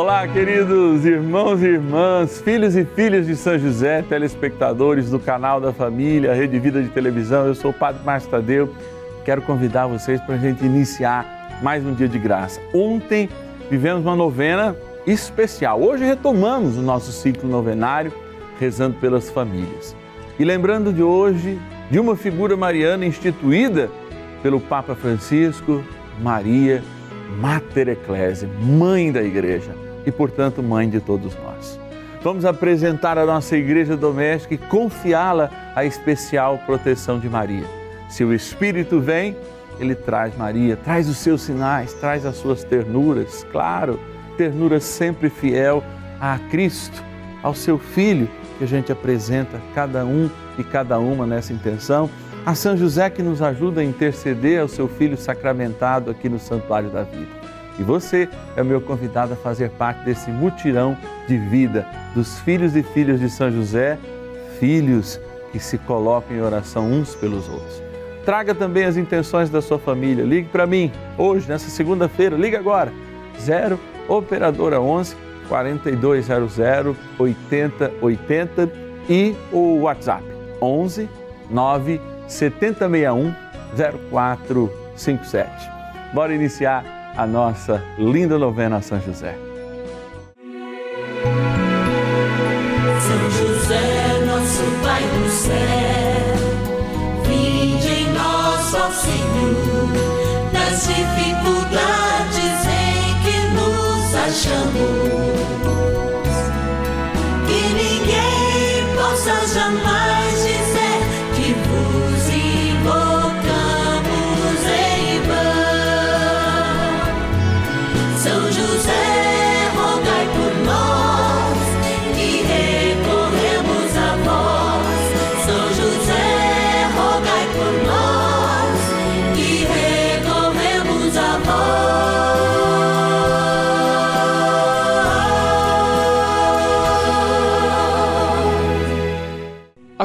Olá, queridos irmãos e irmãs, filhos e filhas de São José, telespectadores do canal da família, Rede Vida de Televisão. Eu sou o Padre Márcio Tadeu. Quero convidar vocês para a gente iniciar mais um dia de graça. Ontem vivemos uma novena especial. Hoje retomamos o nosso ciclo novenário, rezando pelas famílias. E lembrando de hoje de uma figura mariana instituída pelo Papa Francisco, Maria, Mater Ecclesia, mãe da igreja e, portanto, mãe de todos nós. Vamos apresentar a nossa igreja doméstica e confiá-la à especial proteção de Maria. Se o Espírito vem, ele traz Maria, traz os seus sinais, traz as suas ternuras, claro, ternura sempre fiel a Cristo, ao seu Filho, que a gente apresenta cada um e cada uma nessa intenção. A São José que nos ajuda a interceder ao seu Filho sacramentado aqui no Santuário da Vida. E você é o meu convidado a fazer parte desse mutirão de vida dos filhos e filhas de São José, filhos que se colocam em oração uns pelos outros. Traga também as intenções da sua família. Ligue para mim hoje, nessa segunda-feira. Ligue agora. 0 Operadora 11 4200 8080 e o WhatsApp 11 9 7061 0457. Bora iniciar a nossa linda novena a São José. São José, nosso Pai do céu, em Senhor, nas dificuldades em que nos achamos.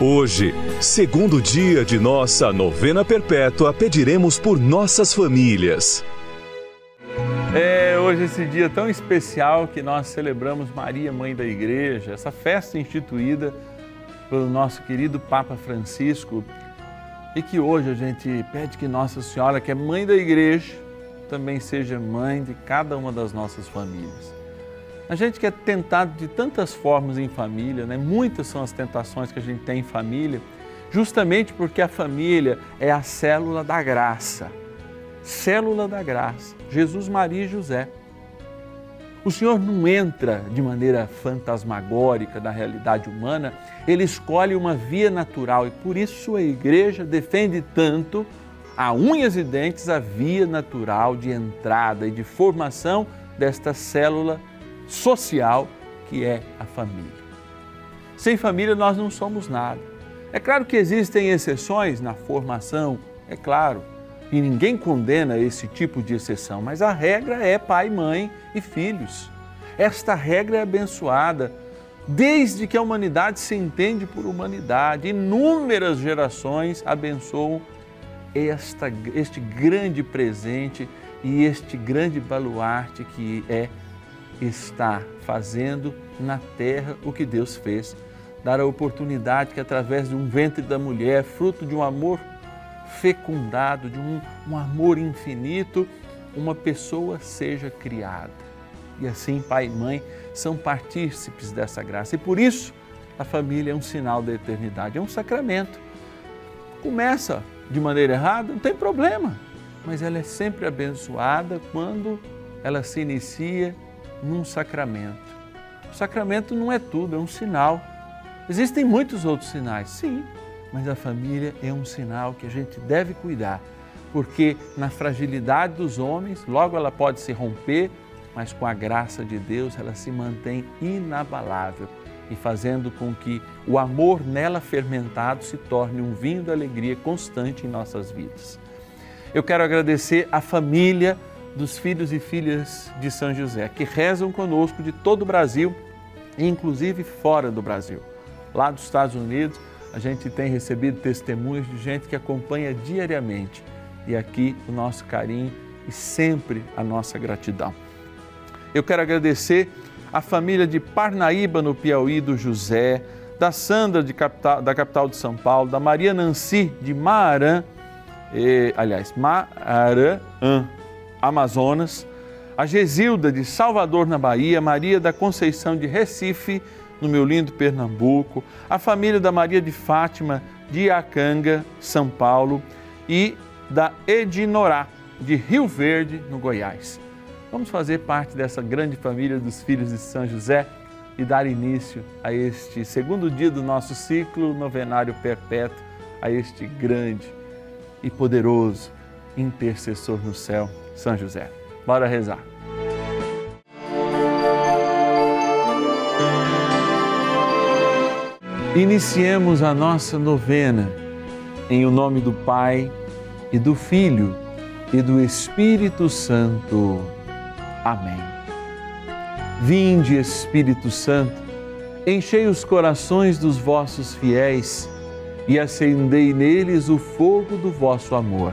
Hoje, segundo dia de nossa novena perpétua, pediremos por nossas famílias. É hoje esse dia tão especial que nós celebramos Maria, Mãe da Igreja, essa festa instituída pelo nosso querido Papa Francisco e que hoje a gente pede que Nossa Senhora, que é Mãe da Igreja, também seja mãe de cada uma das nossas famílias. A gente que é tentado de tantas formas em família, né? muitas são as tentações que a gente tem em família, justamente porque a família é a célula da graça. Célula da graça. Jesus, Maria e José. O Senhor não entra de maneira fantasmagórica na realidade humana, ele escolhe uma via natural e por isso a igreja defende tanto, a unhas e dentes, a via natural de entrada e de formação desta célula social que é a família. Sem família nós não somos nada. É claro que existem exceções na formação, é claro, e ninguém condena esse tipo de exceção, mas a regra é pai, mãe e filhos. Esta regra é abençoada desde que a humanidade se entende por humanidade. Inúmeras gerações abençoam esta, este grande presente e este grande baluarte que é estar fazendo na terra o que Deus fez. Dar a oportunidade que, através de um ventre da mulher, fruto de um amor fecundado, de um, um amor infinito, uma pessoa seja criada. E assim, pai e mãe são partícipes dessa graça. E por isso, A família é um sinal da eternidade, é um sacramento. Começa de maneira errada, não tem problema, mas ela é sempre abençoada quando ela se inicia num sacramento. O sacramento não é tudo, é um sinal. Existem muitos outros sinais, sim, mas a família é um sinal que a gente deve cuidar, porque na fragilidade dos homens, logo ela pode se romper, mas com a graça de Deus ela se mantém inabalável e fazendo com que o amor nela fermentado se torne um vinho da alegria constante em nossas vidas. Eu quero agradecer a família dos filhos e filhas de São José, que rezam conosco de todo o Brasil, inclusive fora do Brasil. Lá dos Estados Unidos, a gente tem recebido testemunhos de gente que acompanha diariamente. E aqui o nosso carinho e sempre a nossa gratidão. Eu quero agradecer a família de Parnaíba, no Piauí, do José, da Sandra, de capital, da capital de São Paulo, da Maria Nancy, de Maarã, eh, aliás, Maarã, Amazonas, a Gesilda, de Salvador, na Bahia, Maria da Conceição, de Recife, no meu lindo Pernambuco, a família da Maria de Fátima, de Acanga, São Paulo, e da Edinorá, de Rio Verde, no Goiás. Vamos fazer parte dessa grande família dos filhos de São José e dar início a este segundo dia do nosso ciclo novenário perpétuo, a este grande e poderoso intercessor no céu, São José. Bora rezar. Iniciemos a nossa novena em o nome do Pai e do Filho e do Espírito Santo. Amém. Vinde, Espírito Santo, enchei os corações dos vossos fiéis e acendei neles o fogo do vosso amor.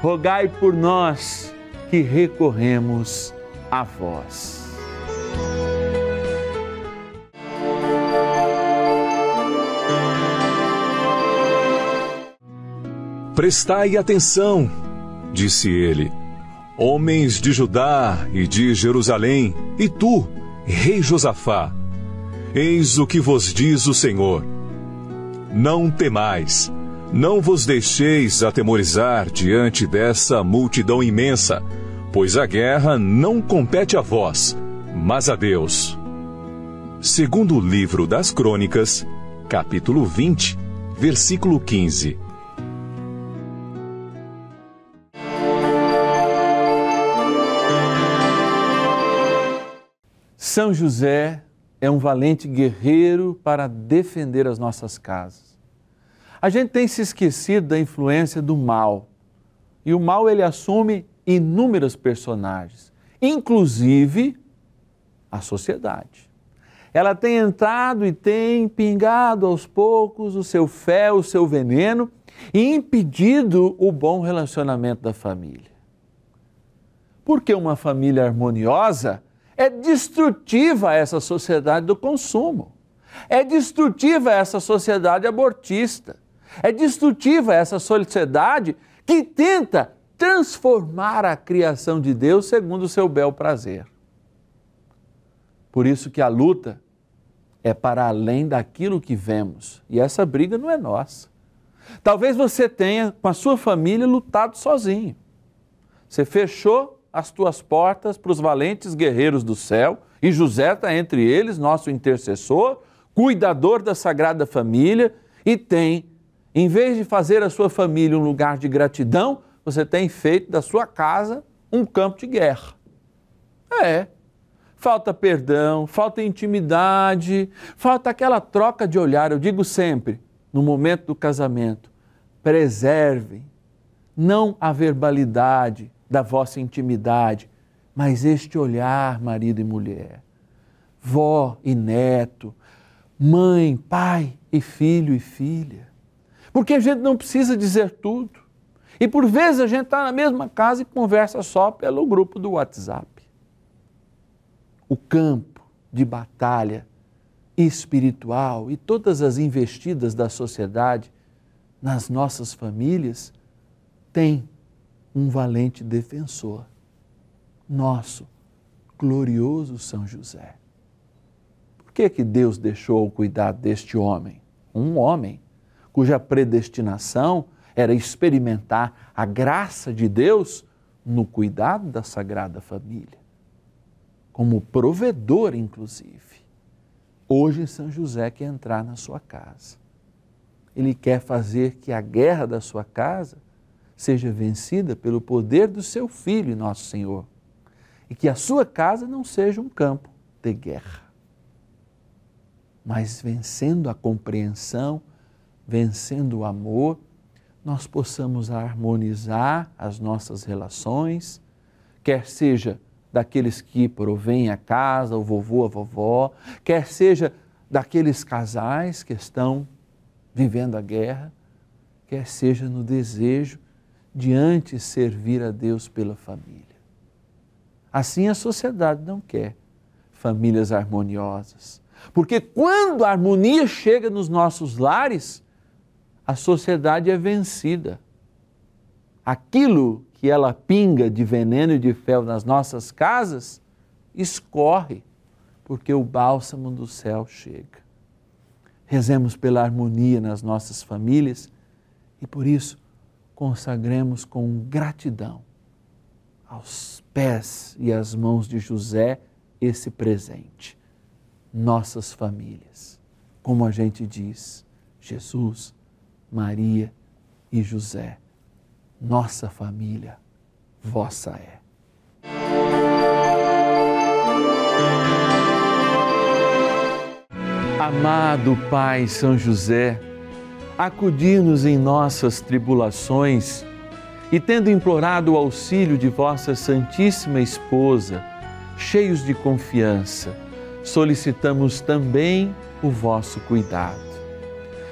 rogai por nós que recorremos a vós. Prestai atenção, disse ele, homens de Judá e de Jerusalém, e tu, rei Josafá, eis o que vos diz o Senhor. Não temais não vos deixeis atemorizar diante dessa multidão imensa, pois a guerra não compete a vós, mas a Deus. Segundo o livro das Crônicas, capítulo 20, versículo 15. São José é um valente guerreiro para defender as nossas casas A gente tem se esquecido da influência do mal. E o mal ele assume inúmeros personagens, inclusive a sociedade. Ela tem entrado e tem pingado aos poucos o seu fel, o seu veneno e impedido o bom relacionamento da família. Porque uma família harmoniosa é destrutiva a essa sociedade do consumo. É destrutiva a essa sociedade abortista. É destrutiva essa sociedade que tenta transformar a criação de Deus segundo o seu bel prazer. Por isso que a luta é para além daquilo que vemos. E essa briga não é nossa. Talvez você tenha, com a sua família, lutado sozinho. Você fechou as tuas portas para os valentes guerreiros do céu, e José está entre eles, nosso intercessor, cuidador da Sagrada Família, e tem, em vez de fazer a sua família um lugar de gratidão, você tem feito da sua casa um campo de guerra. É. Falta perdão, falta intimidade, falta aquela troca de olhar. Eu digo sempre, no momento do casamento, preservem não a verbalidade da vossa intimidade, mas este olhar, marido e mulher, vó e neto, mãe, pai e filho e filha. Porque a gente não precisa dizer tudo. E por vezes a gente está na mesma casa e conversa só pelo grupo do WhatsApp. O campo de batalha espiritual e todas as investidas da sociedade nas nossas famílias tem um valente defensor, nosso glorioso São José. Por que, que Deus deixou o cuidado deste homem? Um homem cuja predestinação era experimentar a graça de Deus no cuidado da Sagrada Família, como provedor, inclusive. Hoje, São José quer entrar na sua casa. Ele quer fazer que a guerra da sua casa seja vencida pelo poder do seu Filho, nosso Senhor, e que a sua casa não seja um campo de guerra, mas vencendo a compreensão, vencendo o amor, nós possamos harmonizar as nossas relações, quer seja daqueles que provêm a casa, o vovô, a vovó, quer seja daqueles casais que estão vivendo a guerra, quer seja no desejo de antes servir a Deus pela família. Assim a sociedade não quer famílias harmoniosas. Porque quando a harmonia chega nos nossos lares, a sociedade é vencida. Aquilo que ela pinga de veneno e de fel nas nossas casas, escorre, porque o bálsamo do céu chega. Rezemos pela harmonia nas nossas famílias e por isso consagremos com gratidão aos pés e às mãos de José esse presente. Nossas famílias, como a gente diz, Jesus, Maria e José, nossa família, vossa é. Amado Pai São José, acudir-nos em nossas tribulações e, tendo implorado o auxílio de vossa Santíssima Esposa, cheios de confiança, solicitamos também o vosso cuidado.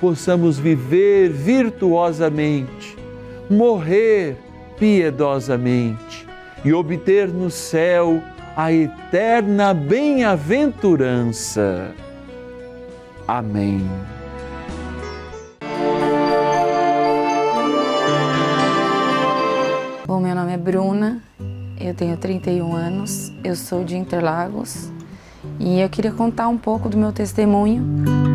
possamos viver virtuosamente morrer piedosamente e obter no céu a eterna bem-aventurança. Amém. Bom, meu nome é Bruna, eu tenho 31 anos, eu sou de Interlagos e eu queria contar um pouco do meu testemunho.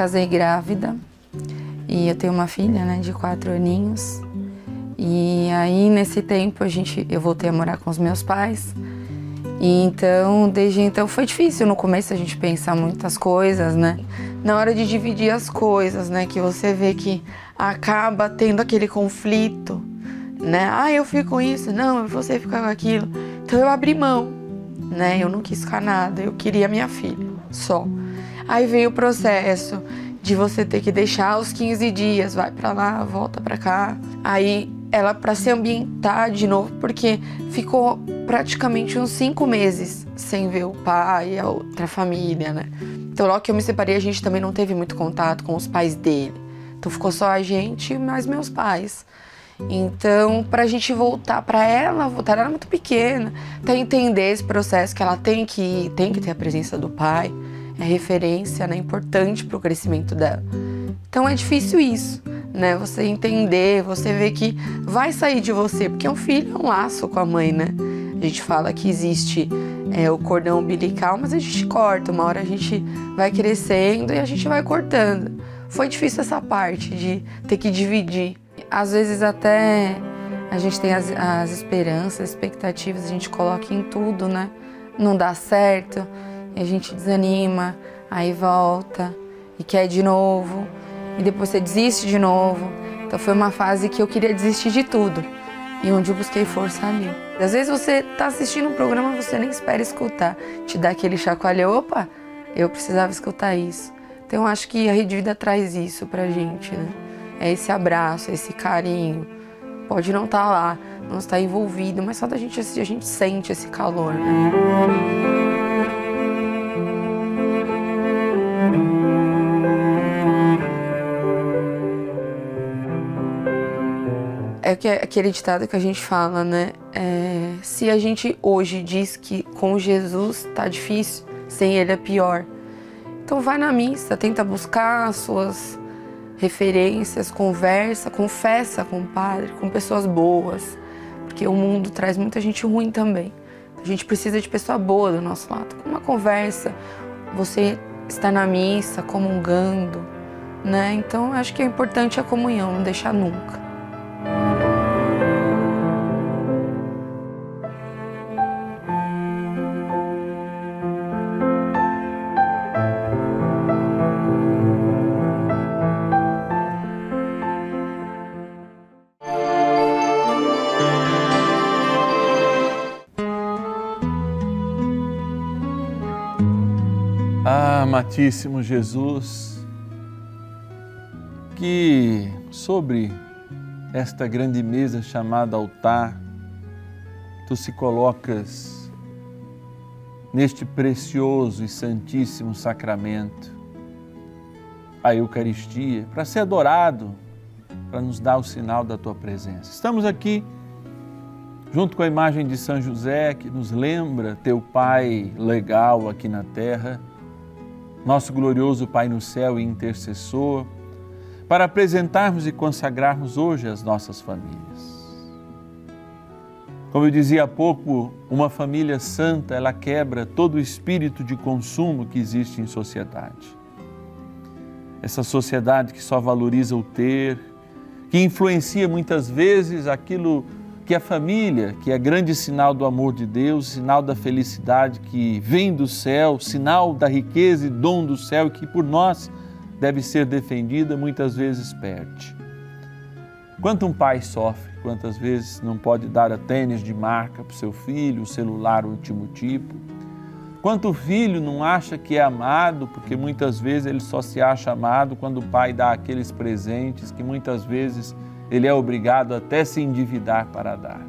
Casei grávida e eu tenho uma filha, né, de quatro aninhos. E aí nesse tempo a gente, eu voltei a morar com os meus pais. E então, desde então foi difícil no começo a gente pensar muitas coisas, né? Na hora de dividir as coisas, né, que você vê que acaba tendo aquele conflito, né? Ah, eu fico com isso, não, você fica com aquilo. Então eu abri mão, né? Eu não quis ficar nada, eu queria minha filha, só. Aí veio o processo de você ter que deixar os 15 dias, vai para lá, volta para cá. Aí ela para se ambientar de novo, porque ficou praticamente uns cinco meses sem ver o pai e a outra família, né? Então logo que eu me separei, a gente também não teve muito contato com os pais dele. Então ficou só a gente mais meus pais. Então, para a gente voltar para ela, voltar, ela era muito pequena, até entender esse processo que ela tem que tem que ter a presença do pai é referência, né, importante para o crescimento dela. Então é difícil isso, né? Você entender, você ver que vai sair de você, porque um filho é um laço com a mãe, né? A gente fala que existe é, o cordão umbilical, mas a gente corta. Uma hora a gente vai crescendo e a gente vai cortando. Foi difícil essa parte de ter que dividir. Às vezes até a gente tem as, as esperanças, expectativas, a gente coloca em tudo, né? Não dá certo e a gente desanima, aí volta e quer de novo, e depois você desiste de novo. Então foi uma fase que eu queria desistir de tudo e onde eu busquei força ali. Às vezes você está assistindo um programa você nem espera escutar, te dá aquele chacoalhão, opa, eu precisava escutar isso. Então eu acho que a Rede Vida traz isso pra gente, né? É esse abraço, esse carinho. Pode não estar tá lá, não estar envolvido, mas só da gente assistir a gente sente esse calor, né? Que é aquele ditado que a gente fala, né? É, se a gente hoje diz que com Jesus tá difícil, sem ele é pior. Então vai na missa, tenta buscar as suas referências, conversa, confessa com o padre, com pessoas boas, porque o mundo traz muita gente ruim também. A gente precisa de pessoa boa do nosso lado. Uma conversa, você está na missa, comungando, né? Então acho que é importante a comunhão, não deixar nunca. Amantíssimo Jesus, que sobre esta grande mesa chamada altar, tu se colocas neste precioso e santíssimo sacramento, a Eucaristia, para ser adorado, para nos dar o sinal da tua presença. Estamos aqui junto com a imagem de São José, que nos lembra teu Pai legal aqui na terra nosso glorioso Pai no céu e intercessor, para apresentarmos e consagrarmos hoje as nossas famílias. Como eu dizia há pouco, uma família santa, ela quebra todo o espírito de consumo que existe em sociedade. Essa sociedade que só valoriza o ter, que influencia muitas vezes aquilo que a família, que é grande sinal do amor de Deus, sinal da felicidade que vem do céu, sinal da riqueza e dom do céu que por nós deve ser defendida, muitas vezes perde. Quanto um pai sofre, quantas vezes não pode dar a tênis de marca para o seu filho, o celular último tipo. Quanto o filho não acha que é amado, porque muitas vezes ele só se acha amado quando o pai dá aqueles presentes que muitas vezes ele é obrigado até se endividar para dar.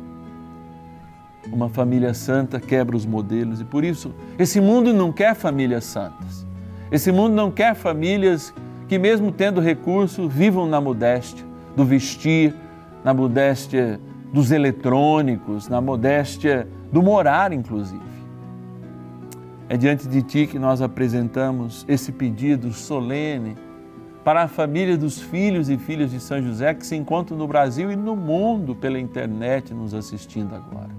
Uma família santa quebra os modelos e por isso esse mundo não quer famílias santas. Esse mundo não quer famílias que, mesmo tendo recurso, vivam na modéstia do vestir, na modéstia dos eletrônicos, na modéstia do morar, inclusive. É diante de Ti que nós apresentamos esse pedido solene para a família dos filhos e filhas de São José que se encontram no Brasil e no mundo pela internet nos assistindo agora.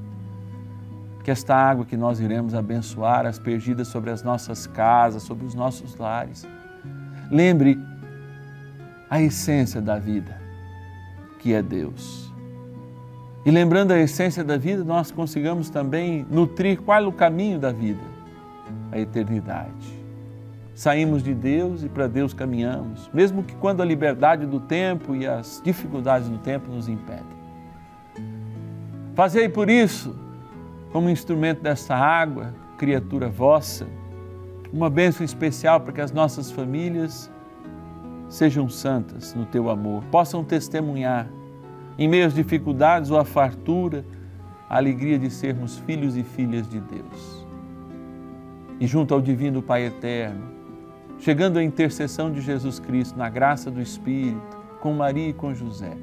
Que esta água que nós iremos abençoar, aspergida sobre as nossas casas, sobre os nossos lares, lembre a essência da vida, que é Deus. E lembrando a essência da vida, nós consigamos também nutrir qual é o caminho da vida, a eternidade saímos de Deus e para Deus caminhamos, mesmo que quando a liberdade do tempo e as dificuldades do tempo nos impedem. Fazei por isso, como instrumento dessa água, criatura vossa, uma bênção especial para que as nossas famílias sejam santas no teu amor, possam testemunhar, em meio às dificuldades ou à fartura, a alegria de sermos filhos e filhas de Deus. E junto ao Divino Pai Eterno, chegando à intercessão de Jesus Cristo, na graça do Espírito, com Maria e com José,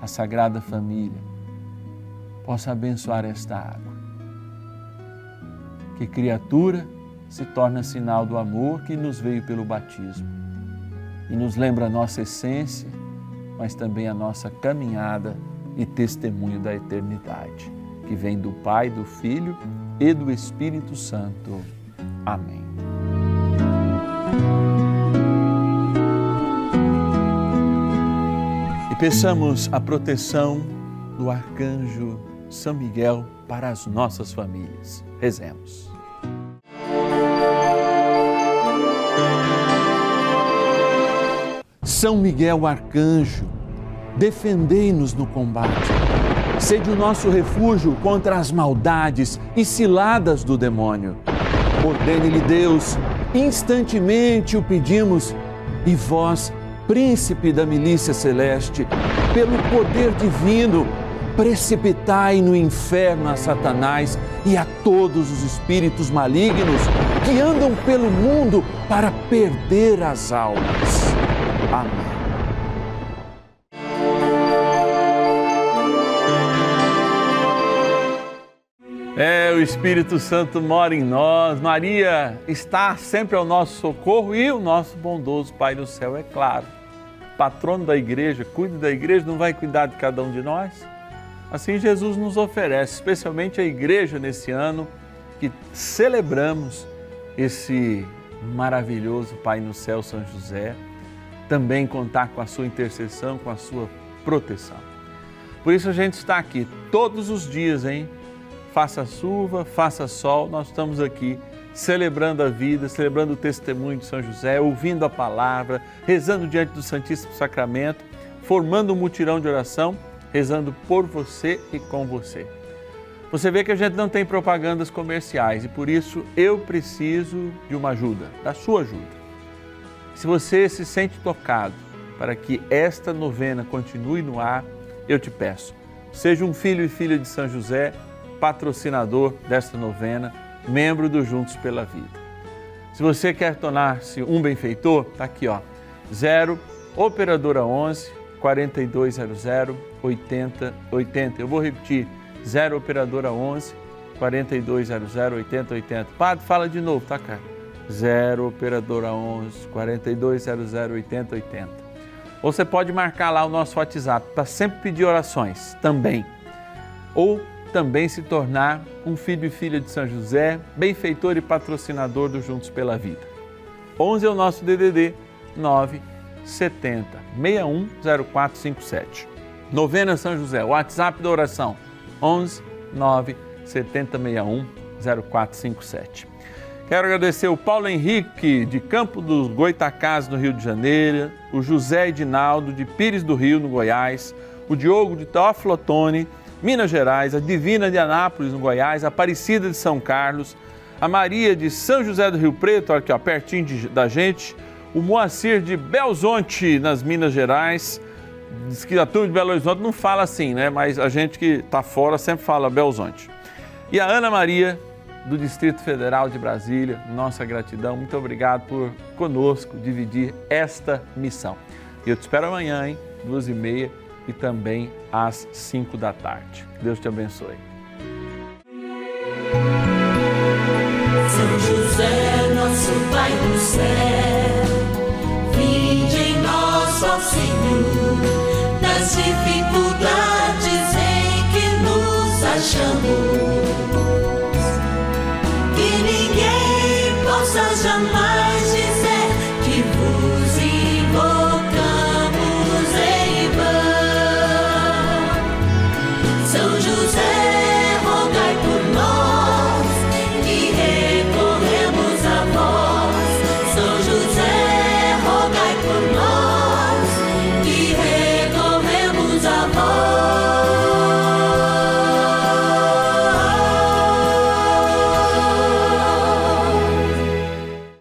a Sagrada Família, possa abençoar esta água. Que criatura se torna sinal do amor que nos veio pelo batismo e nos lembra a nossa essência, mas também a nossa caminhada e testemunho da eternidade, que vem do Pai, do Filho e do Espírito Santo. Amém. Peçamos a proteção do arcanjo São Miguel para as nossas famílias. Rezemos. São Miguel arcanjo, defendei-nos no combate. Sede o nosso refúgio contra as maldades e ciladas do demônio. Ordene-lhe Deus, instantemente o pedimos, e vós, príncipe da milícia celeste, pelo poder divino, precipitai no inferno a Satanás e a todos os espíritos malignos que andam pelo mundo para perder as almas. Amém. É, o Espírito Santo mora em nós. Maria está sempre ao nosso socorro e o nosso bondoso Pai do céu, é claro. Patrono da igreja, cuide da igreja, não vai cuidar de cada um de nós? Assim Jesus nos oferece, especialmente a igreja nesse ano que celebramos esse maravilhoso Pai no céu, São José, também contar com a sua intercessão, com a sua proteção. Por isso a gente está aqui todos os dias, hein? faça chuva, faça sol, nós estamos aqui celebrando a vida, celebrando o testemunho de São José, ouvindo a palavra, rezando diante do Santíssimo Sacramento, formando um mutirão de oração, rezando por você e com você. Você vê que a gente não tem propagandas comerciais e por isso eu preciso de uma ajuda, da sua ajuda. Se você se sente tocado para que esta novena continue no ar, eu te peço, seja um filho e filha de São José patrocinador desta novena, membro do Juntos pela Vida. Se você quer tornar-se um benfeitor, está aqui, ó, 0 Operadora 11 4200 8080. Eu vou repetir, 0 Operadora 11 4200 8080. Padre, fala de novo, tá, cara? 0 Operadora 11 4200 8080. Ou você pode marcar lá o nosso WhatsApp para sempre pedir orações também. Ou também se tornar um filho e filha de São José, benfeitor e patrocinador do Juntos pela Vida. 11 é o nosso DDD 9 70 610457. Novena São José, WhatsApp da oração 11 9 7061 0457. Quero agradecer o Paulo Henrique, de Campo dos Goitacás, no Rio de Janeiro, o José Edinaldo, de Pires do Rio, no Goiás, o Diogo de Teófilo Minas Gerais, a Divina de Anápolis, no Goiás, a Aparecida de São Carlos, a Maria de São José do Rio Preto, aqui ó, pertinho de, da gente, o Moacir de Belzonte, nas Minas Gerais, diz que a turma de Belo Horizonte não fala assim, né? Mas a gente que está fora sempre fala Belzonte. E a Ana Maria, do Distrito Federal de Brasília, nossa gratidão. Muito obrigado por conosco dividir esta missão. E eu te espero amanhã, hein? Duas e meia e também às 5 da tarde. Deus te abençoe. São José, nosso Pai do céu, vinde em nós, ó Senhor, nas dificuldades em que nos achamos.